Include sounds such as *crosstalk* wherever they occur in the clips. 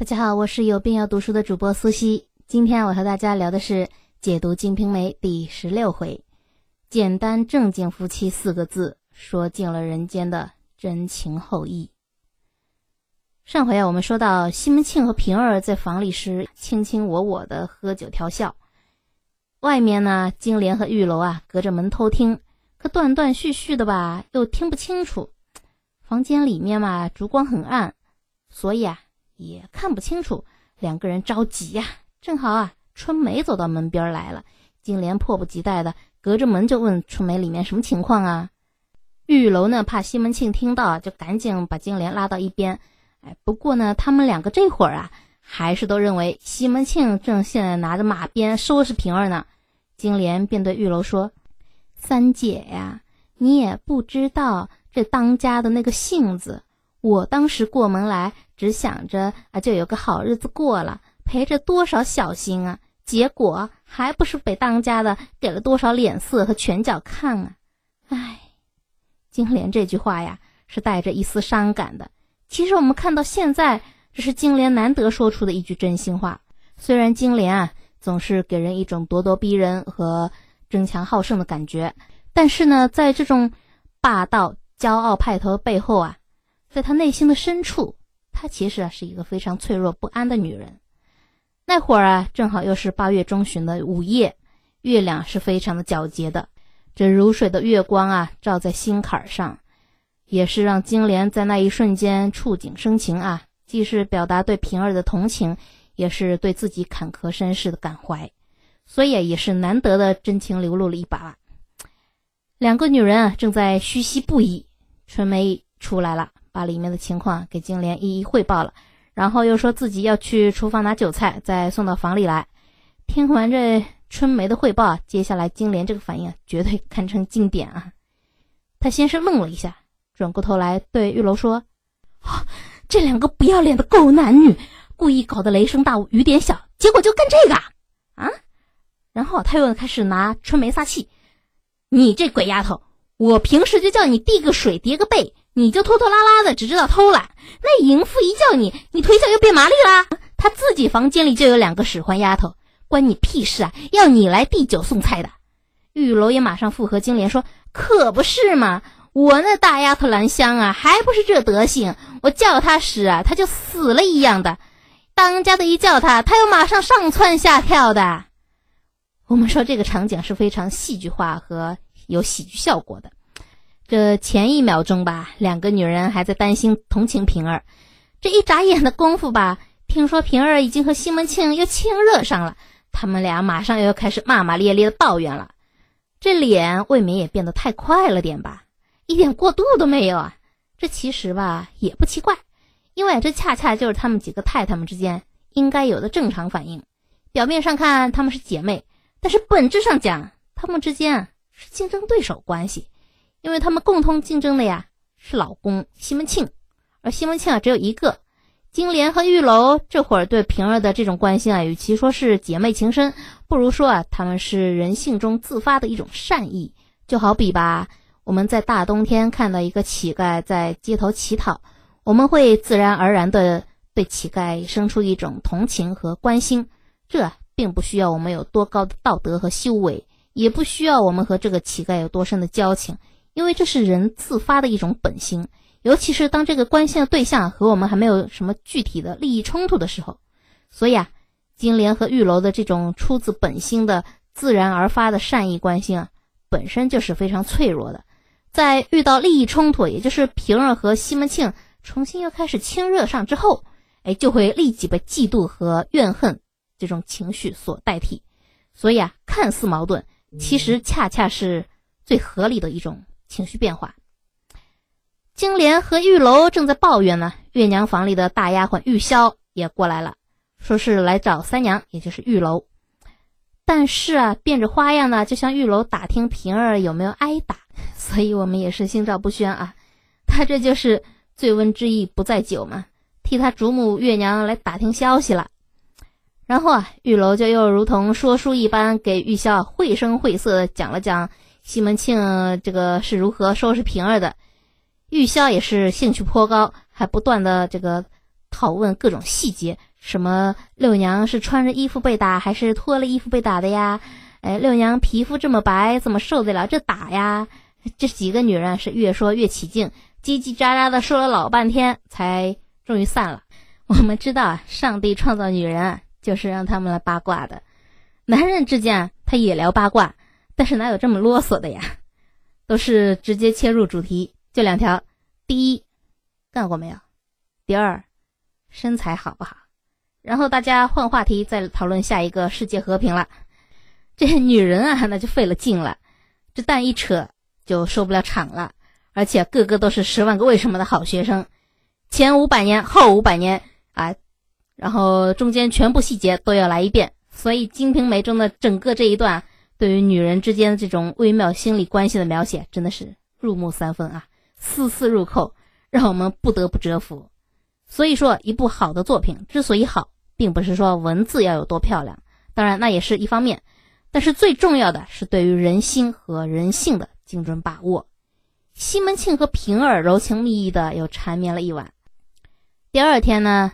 大家好，我是有病要读书的主播苏西。今天我和大家聊的是解读《金瓶梅》第十六回，简单正经夫妻四个字，说尽了人间的真情厚意。上回啊，我们说到西门庆和平儿在房里时卿卿我我的喝酒调笑，外面呢，金莲和玉楼啊隔着门偷听，可断断续续的吧，又听不清楚。房间里面嘛，烛光很暗，所以啊。也看不清楚，两个人着急呀。正好啊，春梅走到门边来了。金莲迫不及待的隔着门就问春梅：“里面什么情况啊？”玉楼呢，怕西门庆听到，就赶紧把金莲拉到一边。哎，不过呢，他们两个这会儿啊，还是都认为西门庆正现在拿着马鞭收拾平儿呢。金莲便对玉楼说：“三姐呀，你也不知道这当家的那个性子。我当时过门来。”只想着啊，就有个好日子过了，陪着多少小心啊！结果还不是被当家的给了多少脸色和拳脚看啊！唉，金莲这句话呀，是带着一丝伤感的。其实我们看到现在，这是金莲难得说出的一句真心话。虽然金莲啊，总是给人一种咄咄逼人和争强好胜的感觉，但是呢，在这种霸道、骄傲派头的背后啊，在他内心的深处。她其实啊是一个非常脆弱不安的女人。那会儿啊，正好又是八月中旬的午夜，月亮是非常的皎洁的。这如水的月光啊，照在心坎上，也是让金莲在那一瞬间触景生情啊，既是表达对平儿的同情，也是对自己坎坷身世的感怀，所以也是难得的真情流露了一把。两个女人啊，正在嘘唏不已，春梅出来了。把里面的情况给金莲一一汇报了，然后又说自己要去厨房拿酒菜，再送到房里来。听完这春梅的汇报，接下来金莲这个反应绝对堪称经典啊！他先是愣了一下，转过头来对玉楼说：“这两个不要脸的狗男女，故意搞得雷声大雨点小，结果就干这个啊！”然后他又开始拿春梅撒气：“你这鬼丫头，我平时就叫你递个水叠个被。”你就拖拖拉拉的，只知道偷懒。那淫妇一叫你，你腿脚又变麻利啦。他自己房间里就有两个使唤丫头，关你屁事啊！要你来递酒送菜的。玉楼也马上附和金莲说：“可不是嘛，我那大丫头兰香啊，还不是这德行。我叫她时啊，她就死了一样的。当家的一叫她，她又马上上蹿下跳的。我们说这个场景是非常戏剧化和有喜剧效果的。”这前一秒钟吧，两个女人还在担心同情平儿，这一眨眼的功夫吧，听说平儿已经和西门庆又亲热上了，他们俩马上又要开始骂骂咧咧的抱怨了。这脸未免也变得太快了点吧，一点过度都没有啊。这其实吧也不奇怪，因为这恰恰就是他们几个太太们之间应该有的正常反应。表面上看他们是姐妹，但是本质上讲，他们之间是竞争对手关系。因为他们共同竞争的呀是老公西门庆，而西门庆啊只有一个。金莲和玉楼这会儿对平儿的这种关心啊，与其说是姐妹情深，不如说啊他们是人性中自发的一种善意。就好比吧，我们在大冬天看到一个乞丐在街头乞讨，我们会自然而然的对乞丐生出一种同情和关心。这并不需要我们有多高的道德和修为，也不需要我们和这个乞丐有多深的交情。因为这是人自发的一种本心，尤其是当这个关心的对象和我们还没有什么具体的利益冲突的时候，所以啊，金莲和玉楼的这种出自本心的自然而发的善意关心啊，本身就是非常脆弱的。在遇到利益冲突，也就是平儿和西门庆重新又开始亲热上之后，哎，就会立即被嫉妒和怨恨这种情绪所代替。所以啊，看似矛盾，其实恰恰是最合理的一种。情绪变化，金莲和玉楼正在抱怨呢。月娘房里的大丫鬟玉箫也过来了，说是来找三娘，也就是玉楼。但是啊，变着花样呢，就向玉楼打听平儿有没有挨打。*laughs* 所以我们也是心照不宣啊。他这就是醉翁之意不在酒嘛，替他主母月娘来打听消息了。然后啊，玉楼就又如同说书一般，给玉箫绘声绘色的讲了讲。西门庆这个是如何收拾平儿的？玉箫也是兴趣颇高，还不断的这个讨问各种细节，什么六娘是穿着衣服被打，还是脱了衣服被打的呀？哎，六娘皮肤这么白，怎么受得了这打呀？这几个女人是越说越起劲，叽叽喳喳的说了老半天，才终于散了。*laughs* 我们知道啊，上帝创造女人就是让他们来八卦的，男人之间他也聊八卦，但是哪有这么啰嗦的呀？都是直接切入主题，就两条：第一，干过没有？第二。身材好不好？然后大家换话题，再讨论下一个世界和平了。这女人啊，那就费了劲了，这蛋一扯就收不了场了。而且个个都是十万个为什么的好学生，前五百年后五百年啊，然后中间全部细节都要来一遍。所以《金瓶梅》中的整个这一段对于女人之间的这种微妙心理关系的描写，真的是入木三分啊，丝丝入扣，让我们不得不折服。所以说，一部好的作品之所以好，并不是说文字要有多漂亮，当然那也是一方面，但是最重要的是对于人心和人性的精准把握。西门庆和平儿柔情蜜意的又缠绵了一晚。第二天呢，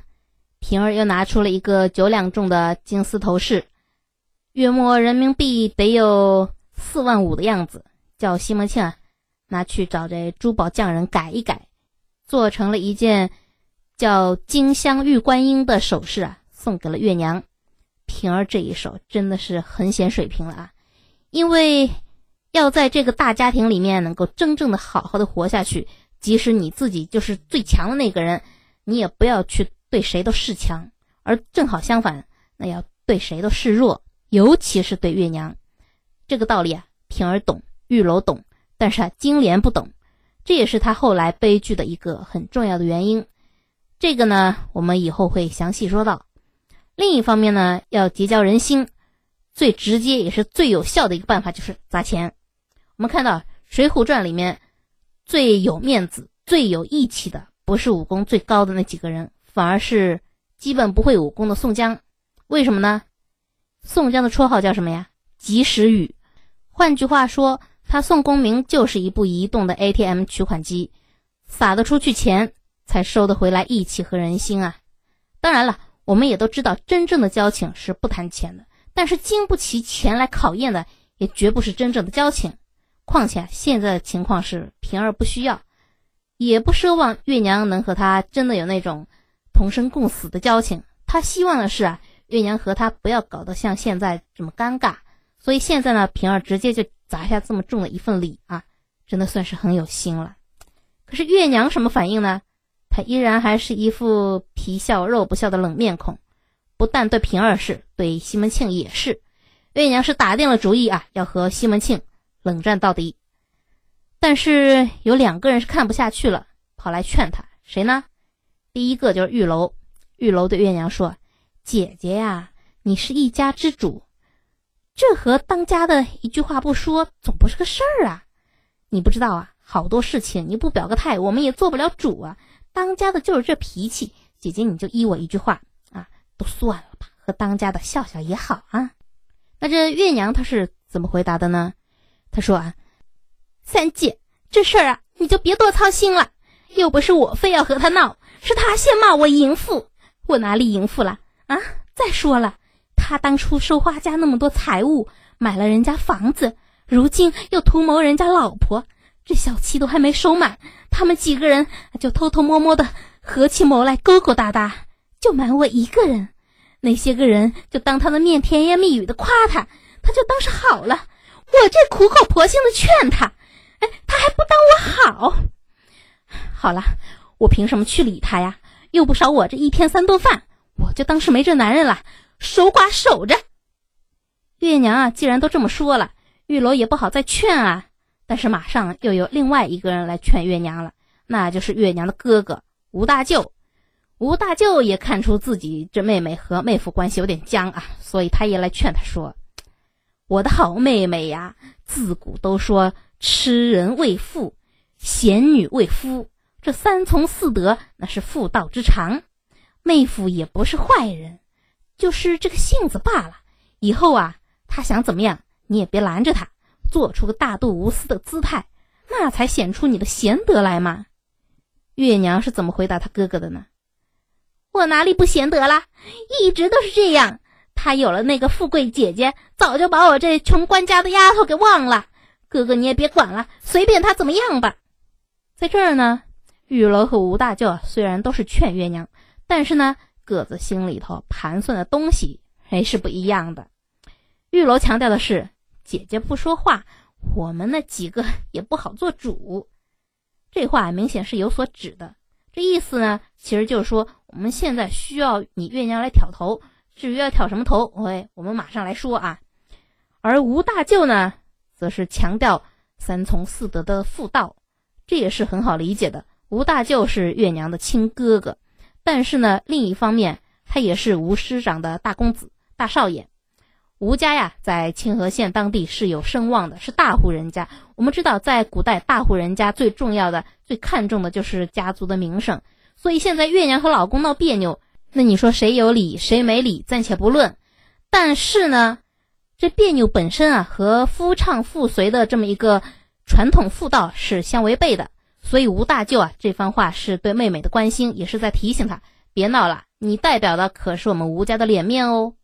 平儿又拿出了一个九两重的金丝头饰，月末人民币得有四万五的样子，叫西门庆啊拿去找这珠宝匠人改一改，做成了一件。叫金镶玉观音的首饰啊，送给了月娘。平儿这一手真的是很显水平了啊！因为要在这个大家庭里面能够真正的好好的活下去，即使你自己就是最强的那个人，你也不要去对谁都示强，而正好相反，那要对谁都示弱，尤其是对月娘。这个道理啊，平儿懂，玉楼懂，但是啊，金莲不懂，这也是他后来悲剧的一个很重要的原因。这个呢，我们以后会详细说到。另一方面呢，要结交人心，最直接也是最有效的一个办法就是砸钱。我们看到《水浒传》里面最有面子、最有义气的，不是武功最高的那几个人，反而是基本不会武功的宋江。为什么呢？宋江的绰号叫什么呀？及时雨。换句话说，他宋公明就是一部移动的 ATM 取款机，撒得出去钱。才收得回来义气和人心啊！当然了，我们也都知道，真正的交情是不谈钱的。但是经不起钱来考验的，也绝不是真正的交情。况且现在的情况是，平儿不需要，也不奢望月娘能和他真的有那种同生共死的交情。他希望的是啊，月娘和他不要搞得像现在这么尴尬。所以现在呢，平儿直接就砸下这么重的一份礼啊，真的算是很有心了。可是月娘什么反应呢？他依然还是一副皮笑肉不笑的冷面孔，不但对平儿是，对西门庆也是。月娘是打定了主意啊，要和西门庆冷战到底。但是有两个人是看不下去了，跑来劝他。谁呢？第一个就是玉楼。玉楼对月娘说：“姐姐呀，你是一家之主，这和当家的一句话不说，总不是个事儿啊。你不知道啊，好多事情你不表个态，我们也做不了主啊。”当家的就是这脾气，姐姐你就依我一句话啊，都算了吧，和当家的笑笑也好啊。那这月娘她是怎么回答的呢？她说啊，三姐这事儿啊，你就别多操心了，又不是我非要和他闹，是他先骂我淫妇，我哪里淫妇了啊？再说了，他当初收花家那么多财物，买了人家房子，如今又图谋人家老婆。这小气都还没收满，他们几个人就偷偷摸摸的合起谋来勾勾搭搭，就瞒我一个人。那些个人就当他的面甜言蜜语的夸他，他就当是好了。我这苦口婆心的劝他，哎，他还不当我好。好了，我凭什么去理他呀？又不少我这一天三顿饭，我就当是没这男人了，守寡守着。月娘啊，既然都这么说了，玉楼也不好再劝啊。但是马上又有另外一个人来劝月娘了，那就是月娘的哥哥吴大舅。吴大舅也看出自己这妹妹和妹夫关系有点僵啊，所以他也来劝他说：“我的好妹妹呀，自古都说痴人为妇，贤女为夫，这三从四德那是妇道之常。妹夫也不是坏人，就是这个性子罢了。以后啊，他想怎么样，你也别拦着他。”做出个大度无私的姿态，那才显出你的贤德来嘛。月娘是怎么回答他哥哥的呢？我哪里不贤德啦？一直都是这样。他有了那个富贵姐姐，早就把我这穷官家的丫头给忘了。哥哥你也别管了，随便他怎么样吧。在这儿呢，玉楼和吴大舅虽然都是劝月娘，但是呢，各自心里头盘算的东西还是不一样的。玉楼强调的是，姐姐不说话，我们那几个也不好做主。这话明显是有所指的。这意思呢，其实就是说，我们现在需要你月娘来挑头。至于要挑什么头，喂，我们马上来说啊。而吴大舅呢，则是强调三从四德的妇道，这也是很好理解的。吴大舅是月娘的亲哥哥，但是呢，另一方面，他也是吴师长的大公子、大少爷。吴家呀，在清河县当地是有声望的，是大户人家。我们知道，在古代，大户人家最重要的、最看重的就是家族的名声。所以现在月娘和老公闹别扭。那你说谁有理谁没理，暂且不论。但是呢，这别扭本身啊，和夫唱妇随的这么一个传统妇道是相违背的。所以吴大舅啊这番话是对妹妹的关心，也是在提醒她别闹了。你代表的可是我们吴家的脸面哦。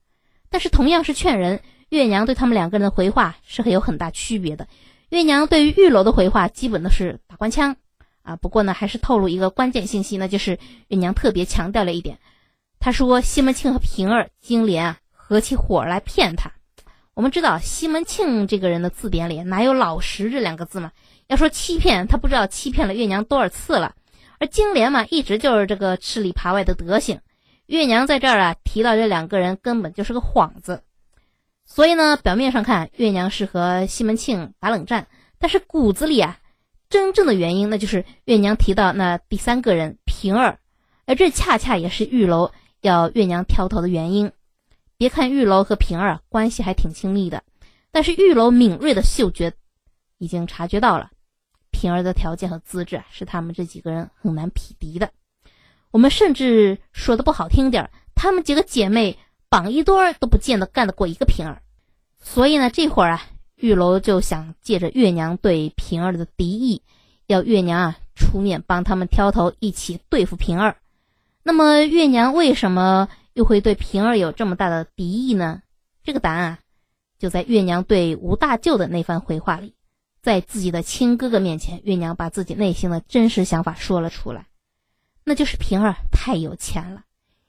但是同样是劝人，月娘对他们两个人的回话是很有很大区别的。月娘对于玉楼的回话基本都是打官腔啊。不过呢，还是透露一个关键信息，那就是月娘特别强调了一点。她说：“西门庆和平儿、金莲啊，合起伙来骗他。我们知道西门庆这个人的字典里哪有老实这两个字嘛？要说欺骗，他不知道欺骗了月娘多少次了。而金莲嘛，一直就是这个吃里扒外的德行。月娘在这儿啊，提到这两个人根本就是个幌子。所以呢，表面上看月娘是和西门庆打冷战，但是骨子里啊，真正的原因那就是月娘提到那第三个人平儿，而这恰恰也是玉楼。”要月娘挑头的原因，别看玉楼和平儿关系还挺亲密的，但是玉楼敏锐的嗅觉已经察觉到了，平儿的条件和资质是他们这几个人很难匹敌的。我们甚至说的不好听点儿，她们几个姐妹绑一堆儿都不见得干得过一个平儿。所以呢，这会儿啊，玉楼就想借着月娘对平儿的敌意，要月娘啊出面帮他们挑头，一起对付平儿。那么月娘为什么又会对平儿有这么大的敌意呢？这个答案啊，就在月娘对吴大舅的那番回话里，在自己的亲哥哥面前，月娘把自己内心的真实想法说了出来，那就是平儿太有钱了，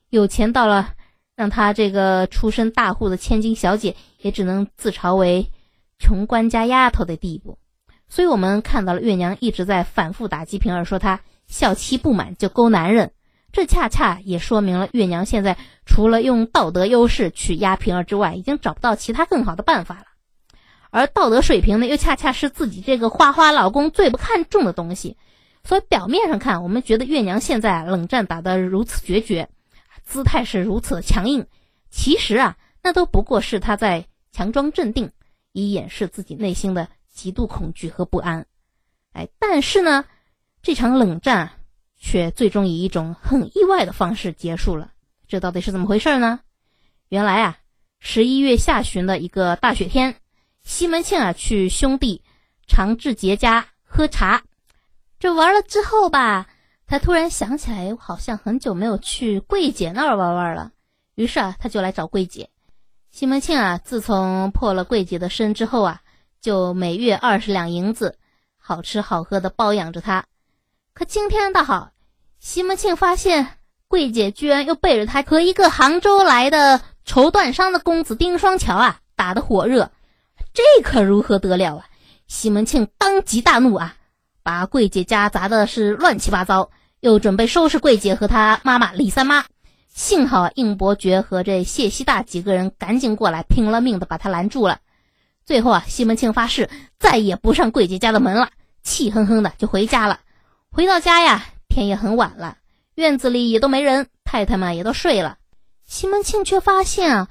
有钱到了让她这个出身大户的千金小姐也只能自嘲为穷官家丫头的地步。所以我们看到了月娘一直在反复打击平儿，说她孝妻不满就勾男人。这恰恰也说明了月娘现在除了用道德优势去压平儿之外，已经找不到其他更好的办法了。而道德水平呢，又恰恰是自己这个花花老公最不看重的东西。所以表面上看，我们觉得月娘现在冷战打得如此决绝，姿态是如此的强硬，其实啊，那都不过是她在强装镇定，以掩饰自己内心的极度恐惧和不安。哎，但是呢，这场冷战。却最终以一种很意外的方式结束了，这到底是怎么回事呢？原来啊，十一月下旬的一个大雪天，西门庆啊去兄弟常志杰家喝茶，这玩了之后吧，他突然想起来，好像很久没有去桂姐那儿玩玩了，于是啊，他就来找桂姐。西门庆啊，自从破了桂姐的身之后啊，就每月二十两银子，好吃好喝的包养着她。可今天倒好。西门庆发现桂姐居然又背着他和一个杭州来的绸缎商的公子丁双桥啊打得火热，这可如何得了啊！西门庆当即大怒啊，把桂姐家砸的是乱七八糟，又准备收拾桂姐和她妈妈李三妈。幸好应伯爵和这谢希大几个人赶紧过来，拼了命的把他拦住了。最后啊，西门庆发誓再也不上桂姐家的门了，气哼哼的就回家了。回到家呀。天也很晚了，院子里也都没人，太太们也都睡了。西门庆却发现啊，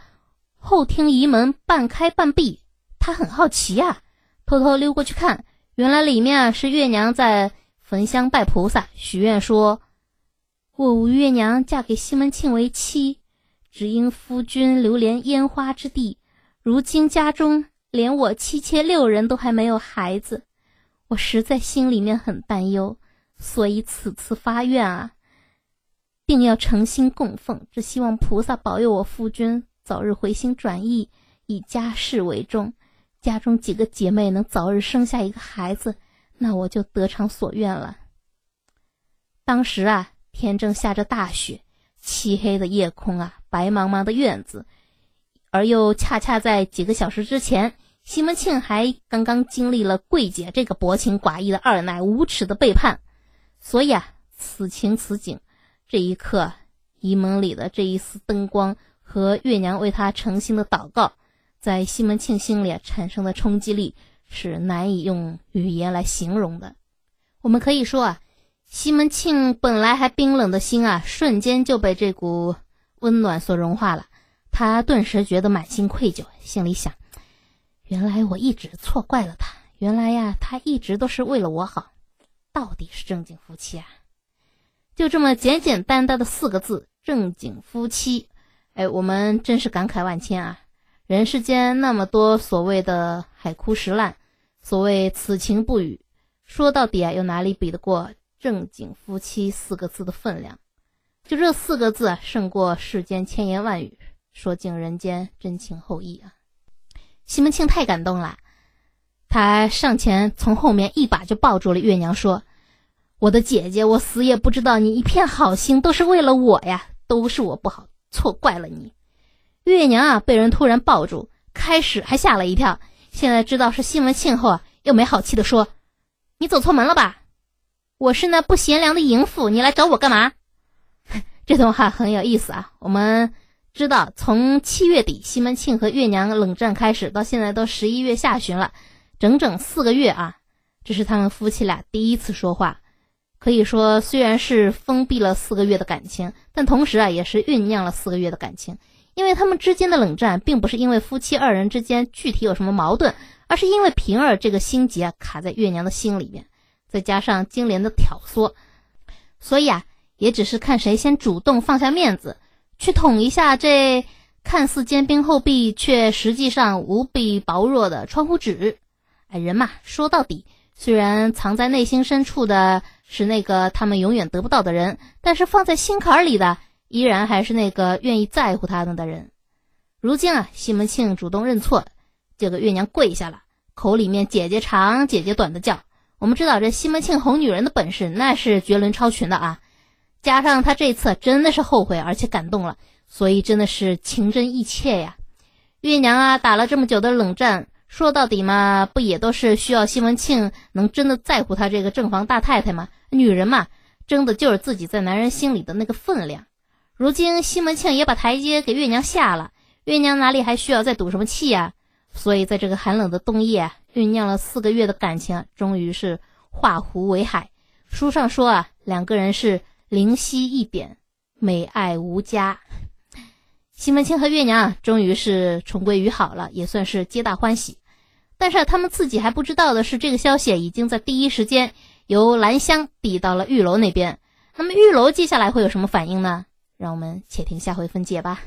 后厅移门半开半闭，他很好奇呀，偷偷溜过去看，原来里面啊是月娘在焚香拜菩萨，许愿说：“我吴月娘嫁给西门庆为妻，只因夫君流连烟花之地，如今家中连我妻妾六人都还没有孩子，我实在心里面很担忧。”所以此次发愿啊，定要诚心供奉，只希望菩萨保佑我夫君早日回心转意，以家事为重，家中几个姐妹能早日生下一个孩子，那我就得偿所愿了。当时啊，天正下着大雪，漆黑的夜空啊，白茫茫的院子，而又恰恰在几个小时之前。西门庆还刚刚经历了桂姐这个薄情寡义的二奶无耻的背叛，所以啊，此情此景，这一刻，仪门里的这一丝灯光和月娘为他诚心的祷告，在西门庆心里产生的冲击力是难以用语言来形容的。我们可以说啊，西门庆本来还冰冷的心啊，瞬间就被这股温暖所融化了，他顿时觉得满心愧疚，心里想。原来我一直错怪了他，原来呀，他一直都是为了我好，到底是正经夫妻啊！就这么简简单单的四个字“正经夫妻”，哎，我们真是感慨万千啊！人世间那么多所谓的海枯石烂，所谓此情不语，说到底啊，又哪里比得过“正经夫妻”四个字的分量？就这四个字，胜过世间千言万语，说尽人间真情厚意啊！西门庆太感动了，他上前从后面一把就抱住了月娘，说：“我的姐姐，我死也不知道你一片好心都是为了我呀，都是我不好，错怪了你。”月娘啊，被人突然抱住，开始还吓了一跳，现在知道是西门庆后啊，又没好气的说：“你走错门了吧？我是那不贤良的淫妇，你来找我干嘛？” *laughs* 这段话很有意思啊，我们。知道从七月底西门庆和月娘冷战开始，到现在都十一月下旬了，整整四个月啊！这是他们夫妻俩第一次说话，可以说虽然是封闭了四个月的感情，但同时啊也是酝酿了四个月的感情。因为他们之间的冷战，并不是因为夫妻二人之间具体有什么矛盾，而是因为平儿这个心结啊卡在月娘的心里面，再加上金莲的挑唆，所以啊也只是看谁先主动放下面子。去捅一下这看似坚冰厚壁，却实际上无比薄弱的窗户纸。哎，人嘛，说到底，虽然藏在内心深处的是那个他们永远得不到的人，但是放在心坎里的依然还是那个愿意在乎他们的人。如今啊，西门庆主动认错，这个月娘跪下了，口里面姐姐长姐姐短的叫。我们知道这西门庆哄女人的本事那是绝伦超群的啊。加上他这次真的是后悔，而且感动了，所以真的是情真意切呀。月娘啊，打了这么久的冷战，说到底嘛，不也都是需要西门庆能真的在乎她这个正房大太太吗？女人嘛，争的就是自己在男人心里的那个分量。如今西门庆也把台阶给月娘下了，月娘哪里还需要再赌什么气呀？所以在这个寒冷的冬夜，酝酿了四个月的感情，终于是化湖为海。书上说啊，两个人是。灵犀一点，美爱无加。西门庆和月娘终于是重归于好了，也算是皆大欢喜。但是他们自己还不知道的是，这个消息已经在第一时间由兰香递到了玉楼那边。那么玉楼接下来会有什么反应呢？让我们且听下回分解吧。